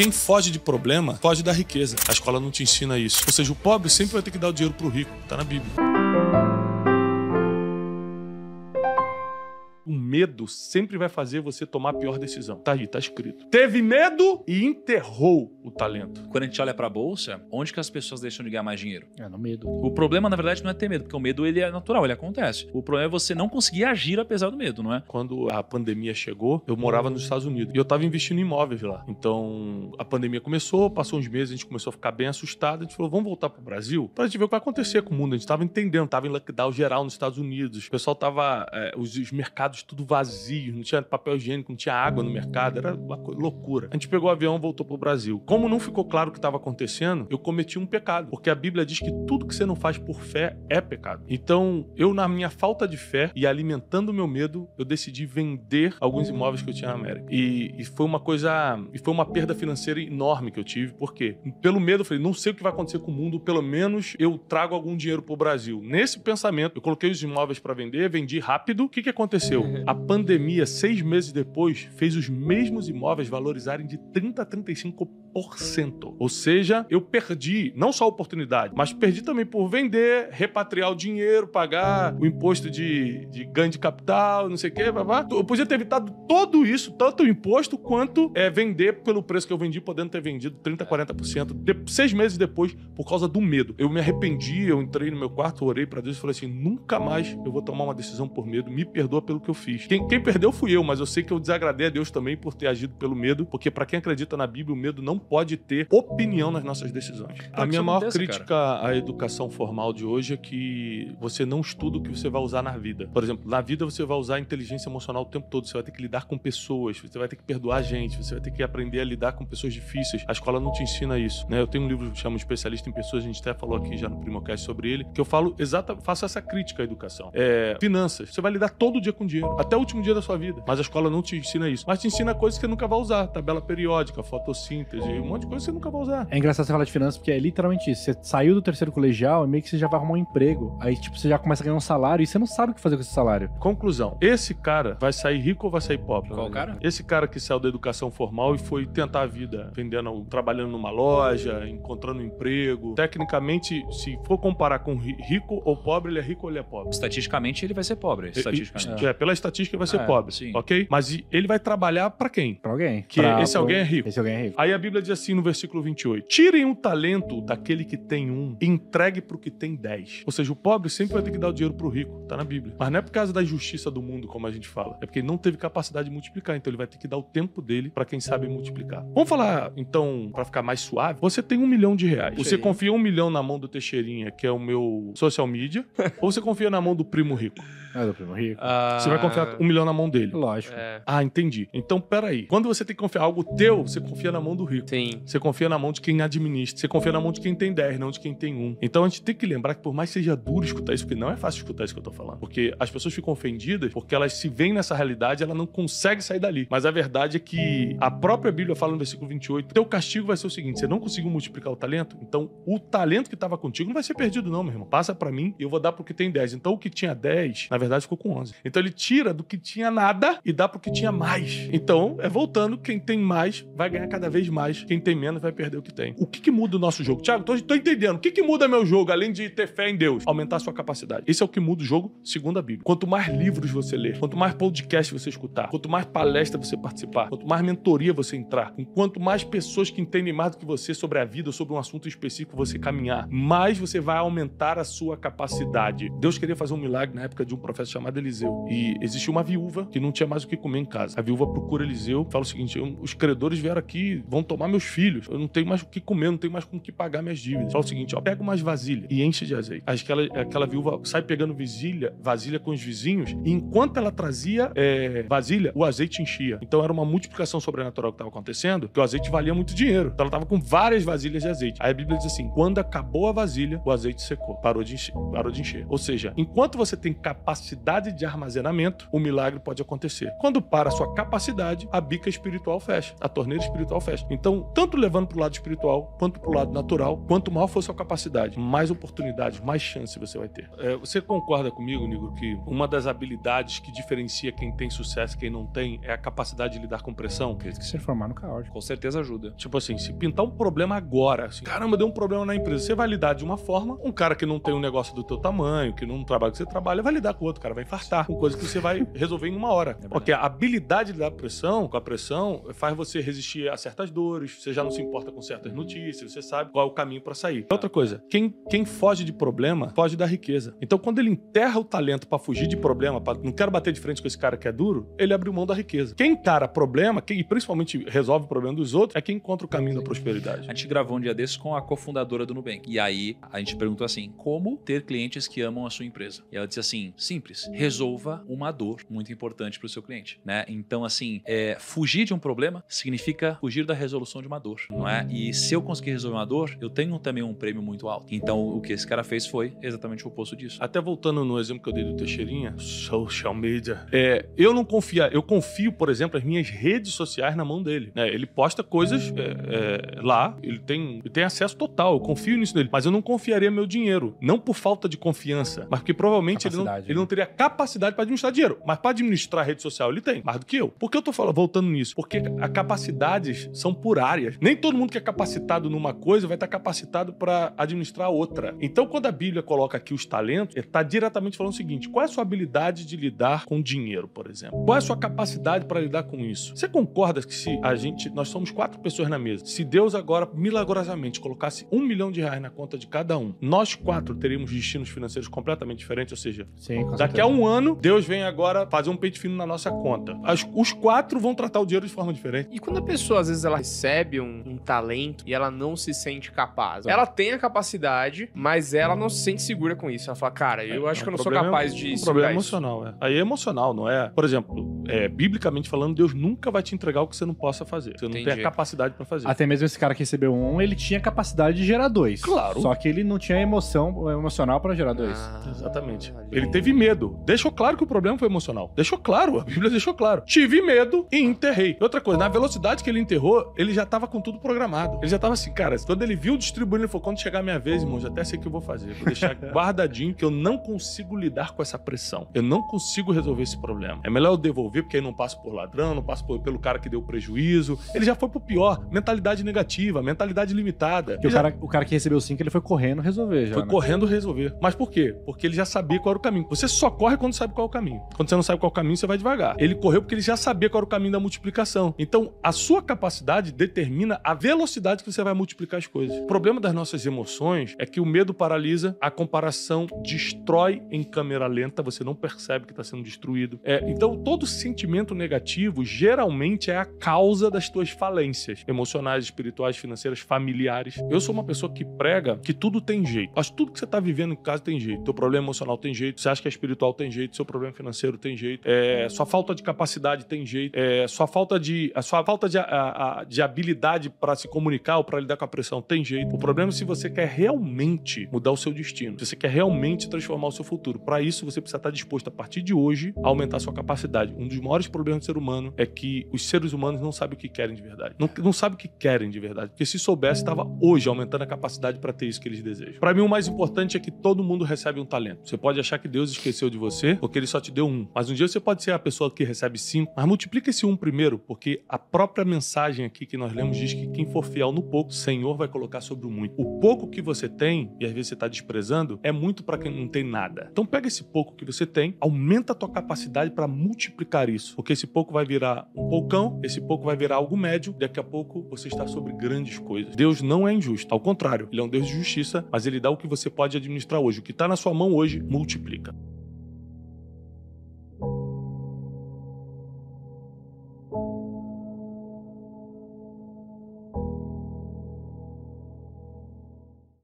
Quem foge de problema, foge da riqueza. A escola não te ensina isso. Ou seja, o pobre sempre vai ter que dar o dinheiro pro rico. Tá na Bíblia. Medo sempre vai fazer você tomar a pior decisão. Tá aí, tá escrito. Teve medo e enterrou o talento. Quando a gente olha pra bolsa, onde que as pessoas deixam de ganhar mais dinheiro? É, no medo. O problema, na verdade, não é ter medo, porque o medo ele é natural, ele acontece. O problema é você não conseguir agir apesar do medo, não é? Quando a pandemia chegou, eu morava nos Estados Unidos e eu tava investindo em imóveis lá. Então, a pandemia começou, passou uns meses, a gente começou a ficar bem assustado. A gente falou, vamos voltar pro Brasil pra gente ver o que vai acontecer com o mundo. A gente tava entendendo, tava em lockdown geral nos Estados Unidos. O pessoal tava, é, os, os mercados tudo vazios, não tinha papel higiênico, não tinha água no mercado, era uma loucura. A gente pegou o avião e voltou pro Brasil. Como não ficou claro o que estava acontecendo, eu cometi um pecado, porque a Bíblia diz que tudo que você não faz por fé é pecado. Então, eu na minha falta de fé e alimentando o meu medo, eu decidi vender alguns imóveis que eu tinha na América. E, e foi uma coisa, e foi uma perda financeira enorme que eu tive, porque pelo medo eu falei, não sei o que vai acontecer com o mundo, pelo menos eu trago algum dinheiro pro Brasil. Nesse pensamento, eu coloquei os imóveis para vender, vendi rápido. O que, que aconteceu? A pandemia, seis meses depois, fez os mesmos imóveis valorizarem de 30 a 35%. Ou seja, eu perdi não só a oportunidade, mas perdi também por vender, repatriar o dinheiro, pagar o imposto de, de ganho de capital, não sei o quê, babá. Eu podia ter evitado tudo isso, tanto o imposto quanto é, vender pelo preço que eu vendi, podendo ter vendido 30, 40%. De, seis meses depois, por causa do medo. Eu me arrependi, eu entrei no meu quarto, orei pra Deus e falei assim: nunca mais eu vou tomar uma decisão por medo, me perdoa pelo que eu fiz. Quem, quem perdeu fui eu, mas eu sei que eu desagradei a Deus também por ter agido pelo medo, porque pra quem acredita na Bíblia, o medo não pode ter opinião nas nossas decisões. A minha maior crítica à educação formal de hoje é que você não estuda o que você vai usar na vida. Por exemplo, na vida você vai usar inteligência emocional o tempo todo, você vai ter que lidar com pessoas, você vai ter que perdoar gente, você vai ter que aprender a lidar com pessoas difíceis. A escola não te ensina isso, né? Eu tenho um livro que chama Especialista em Pessoas, a gente até falou aqui já no Primocast sobre ele, que eu falo exata, faço essa crítica à educação. É, finanças, você vai lidar todo dia com dinheiro, até o último dia da sua vida, mas a escola não te ensina isso. Mas te ensina coisas que você nunca vai usar, tabela periódica, fotossíntese, um monte de coisa que você nunca vai usar. É engraçado você falar de finanças, porque é literalmente isso. Você saiu do terceiro colegial e meio que você já vai arrumar um emprego. Aí, tipo, você já começa a ganhar um salário e você não sabe o que fazer com esse salário. Conclusão: esse cara vai sair rico ou vai sair pobre? Qual cara? Esse cara que saiu da educação formal e foi tentar a vida, vendendo, trabalhando numa loja, encontrando um emprego. Tecnicamente, se for comparar com ri- rico ou pobre, ele é rico ou ele é pobre? Estatisticamente, ele vai ser pobre. Estatisticamente. É, pela estatística vai ser É, pobre, sim. ok? Mas ele vai trabalhar pra quem? Pra alguém. Que Pra- esse alguém é rico. Esse alguém é rico. Aí a Bíblia diz assim no versículo 28: Tirem o talento daquele que tem um, e entregue pro que tem dez. Ou seja, o pobre sempre vai ter que dar o dinheiro pro rico, tá na Bíblia. Mas não é por causa da injustiça do mundo, como a gente fala. É porque ele não teve capacidade de multiplicar, então ele vai ter que dar o tempo dele pra quem sabe multiplicar. Vamos falar, então, pra ficar mais suave. Você tem um milhão de reais. Você confia um milhão na mão do Teixeirinha, que é o meu social media, ou você confia na mão do primo rico? É do primo rico. Você vai confiar um milhão na mão dele. Lógico. É, Ah, entendi. Então, peraí. Quando você tem que confiar algo teu, você confia na mão do rico. sim. Você confia na mão de quem administra. Você confia na mão de quem tem 10, não de quem tem um. Então a gente tem que lembrar que por mais que seja duro escutar isso, porque não é fácil escutar isso que eu tô falando. Porque as pessoas ficam ofendidas porque elas se veem nessa realidade ela não consegue sair dali. Mas a verdade é que a própria Bíblia fala no versículo 28, teu castigo vai ser o seguinte, você não conseguiu multiplicar o talento, então o talento que estava contigo não vai ser perdido não, meu irmão. Passa pra mim e eu vou dar pro que tem 10. Então o que tinha 10, na verdade ficou com 11. Então ele tira do que tinha nada e dá pro que tinha mais. Então, é voltando, quem tem mais vai ganhar cada vez mais, quem tem menos vai perder o que tem. O que, que muda o nosso jogo? Tiago, tô, tô entendendo. O que, que muda meu jogo, além de ter fé em Deus? Aumentar a sua capacidade. Esse é o que muda o jogo, segundo a Bíblia. Quanto mais livros você ler, quanto mais podcast você escutar, quanto mais palestra você participar, quanto mais mentoria você entrar, quanto mais pessoas que entendem mais do que você sobre a vida sobre um assunto específico você caminhar, mais você vai aumentar a sua capacidade. Deus queria fazer um milagre na época de um profeta chamado Eliseu. E existia uma viúva que não tinha mais o que comer em casa. A viúva procura Eliseu, fala o seguinte: "Eu- os credores vieram aqui, vão tomar meus filhos. Eu não tenho mais o que comer, não tenho mais com o que pagar minhas dívidas. Fala o seguinte: ó, pega umas vasilhas e enche de azeite. Aquela, aquela viúva sai pegando vasilha, vasilha com os vizinhos, e enquanto ela trazia é, vasilha, o azeite enchia. Então era uma multiplicação sobrenatural que estava acontecendo, que o azeite valia muito dinheiro. Então ela estava com várias vasilhas de azeite. Aí a Bíblia diz assim: quando acabou a vasilha, o azeite secou, parou de encher. Parou de encher. Ou seja, enquanto você tem capacidade de armazenamento, o milagre pode acontecer. Quando para a sua capacidade, a bica espiritual fecha, a torneira espiritual fecha. Então, tanto levando para o lado espiritual, quanto para o lado natural, quanto maior for a sua capacidade, mais oportunidades, mais chance você vai ter. É, você concorda comigo, Nigro, que uma das habilidades que diferencia quem tem sucesso e quem não tem é a capacidade de lidar com pressão? Acredito que se formar no caos. Com certeza ajuda. Tipo assim, se pintar um problema agora, assim, caramba, deu um problema na empresa, você vai lidar de uma forma, um cara que não tem um negócio do teu tamanho, que não trabalha que você trabalha, vai lidar com outro, cara vai infartar, com coisa que você vai resolver em uma hora. verdade. Porque a habilidade com pressão, com a pressão, faz você resistir a certas dores, você já não se importa com certas notícias, você sabe qual é o caminho pra sair. Outra coisa, quem, quem foge de problema, foge da riqueza. Então, quando ele enterra o talento pra fugir de problema, pra, não quero bater de frente com esse cara que é duro, ele abre mão da riqueza. Quem encara problema, quem e principalmente resolve o problema dos outros, é quem encontra o caminho da prosperidade. A gente gravou um dia desses com a cofundadora do Nubank. E aí a gente perguntou assim: como ter clientes que amam a sua empresa? E ela disse assim: simples, resolva uma dor muito importante para o seu cliente, né? Então, assim, é, fugir de um problema significa fugir da resolução de uma dor, não é? E se eu conseguir resolver uma dor, eu tenho também um prêmio muito alto. Então, o que esse cara fez foi exatamente o oposto disso. Até voltando no exemplo que eu dei do Teixeirinha, social media. É, eu não confio, eu confio, por exemplo, as minhas redes sociais na mão dele. né? ele posta coisas é, é, lá, ele tem, ele tem acesso total, eu confio nisso nele. Mas eu não confiaria meu dinheiro. Não por falta de confiança, mas porque provavelmente ele não, ele não né? Teria capacidade para administrar dinheiro. Mas para administrar rede social, ele tem, mais do que eu. Por que eu tô falando, voltando nisso? Porque a capacidades são por áreas. Nem todo mundo que é capacitado numa coisa vai estar capacitado para administrar outra. Então, quando a Bíblia coloca aqui os talentos, ele está diretamente falando o seguinte: qual é a sua habilidade de lidar com dinheiro, por exemplo? Qual é a sua capacidade para lidar com isso? Você concorda que se a gente, nós somos quatro pessoas na mesa, se Deus agora milagrosamente colocasse um milhão de reais na conta de cada um, nós quatro teríamos destinos financeiros completamente diferentes, ou seja, Sim, Daqui a um ano, Deus vem agora fazer um peito fino na nossa conta. As- os quatro vão tratar o dinheiro de forma diferente. E quando a pessoa, às vezes, ela recebe um, um talento e ela não se sente capaz, ela tem a capacidade, mas ela não se sente segura com isso. Ela fala, cara, eu acho É, que eu um não sou capaz de um segurar problema isso. emocional, é. Aí é emocional, não é? Por exemplo, é, biblicamente falando, Deus nunca vai te entregar o que você não possa fazer. Você não tem Entendi. a capacidade pra fazer. Até mesmo esse cara que recebeu um, ele tinha capacidade de gerar dois. Claro. Só que ele não tinha emoção emocional pra gerar dois. Ah, Exatamente. ali. Ele teve medo. Deixou claro que o problema foi emocional. Deixou claro. A Bíblia deixou claro. Tive medo e enterrei. Outra coisa, na velocidade que ele enterrou, ele já tava com tudo programado. Ele já tava assim, cara, quando ele viu distribuindo, ele falou: quando chegar a minha vez, irmão, já até sei o que eu vou fazer. Vou deixar guardadinho, que eu não consigo lidar com essa pressão. Eu não consigo resolver esse problema. É melhor eu devolver, porque aí não passo por ladrão, não passo por- pelo cara que deu prejuízo. Ele já foi pro pior. Mentalidade negativa, mentalidade limitada. Porque o já- cara, o cara que recebeu cinco, ele foi correndo resolver já. foi né? correndo resolver. Mas por quê? Porque ele já sabia qual era o caminho. Você só corre quando sabe qual é o caminho. Quando você não sabe qual é o caminho, você vai devagar. Ele correu porque ele já sabia qual era o caminho da multiplicação. Então, a sua capacidade determina a velocidade que você vai multiplicar as coisas. O problema das nossas emoções é que o medo paralisa, a comparação destrói em câmera lenta, você não percebe que está sendo destruído. É, então, todo sentimento negativo geralmente é a causa das tuas falências emocionais, espirituais, financeiras, familiares. Eu sou uma pessoa que prega que tudo tem jeito. Acho que tudo que você está vivendo em casa tem jeito. Teu problema emocional tem jeito, você acha que é espiritual tem jeito, seu problema financeiro tem jeito, é, sua falta de capacidade tem jeito, é, sua falta de a sua falta de, a- a- de habilidade para se comunicar ou para lidar com a pressão tem jeito. O problema é se você quer realmente mudar o seu destino, se você quer realmente transformar o seu futuro. Para isso você precisa estar disposto a partir de hoje a aumentar a sua capacidade. Um dos maiores problemas do ser humano é que os seres humanos não sabem o que querem de verdade. Não, não sabem o que querem de verdade, porque se soubesse estava hoje aumentando a capacidade para ter isso que eles desejam. Para mim o mais importante é que todo mundo recebe um talento. Você pode achar que Deus esqueceu de você porque ele só te deu um, mas um dia você pode ser a pessoa que recebe cinco, mas multiplica esse um primeiro, porque a própria mensagem aqui que nós lemos diz que quem for fiel no pouco, o Senhor vai colocar sobre o muito. O pouco que você tem, e às vezes você está desprezando, é muito para quem não tem nada. Então pega esse pouco que você tem, aumenta a tua capacidade para multiplicar isso, porque esse pouco vai virar um poucão, esse pouco vai virar algo médio, daqui a pouco você está sobre grandes coisas. Deus não é injusto, ao contrário, ele é um Deus de justiça, mas ele dá o que você pode administrar hoje. O que está na sua mão hoje, multiplica.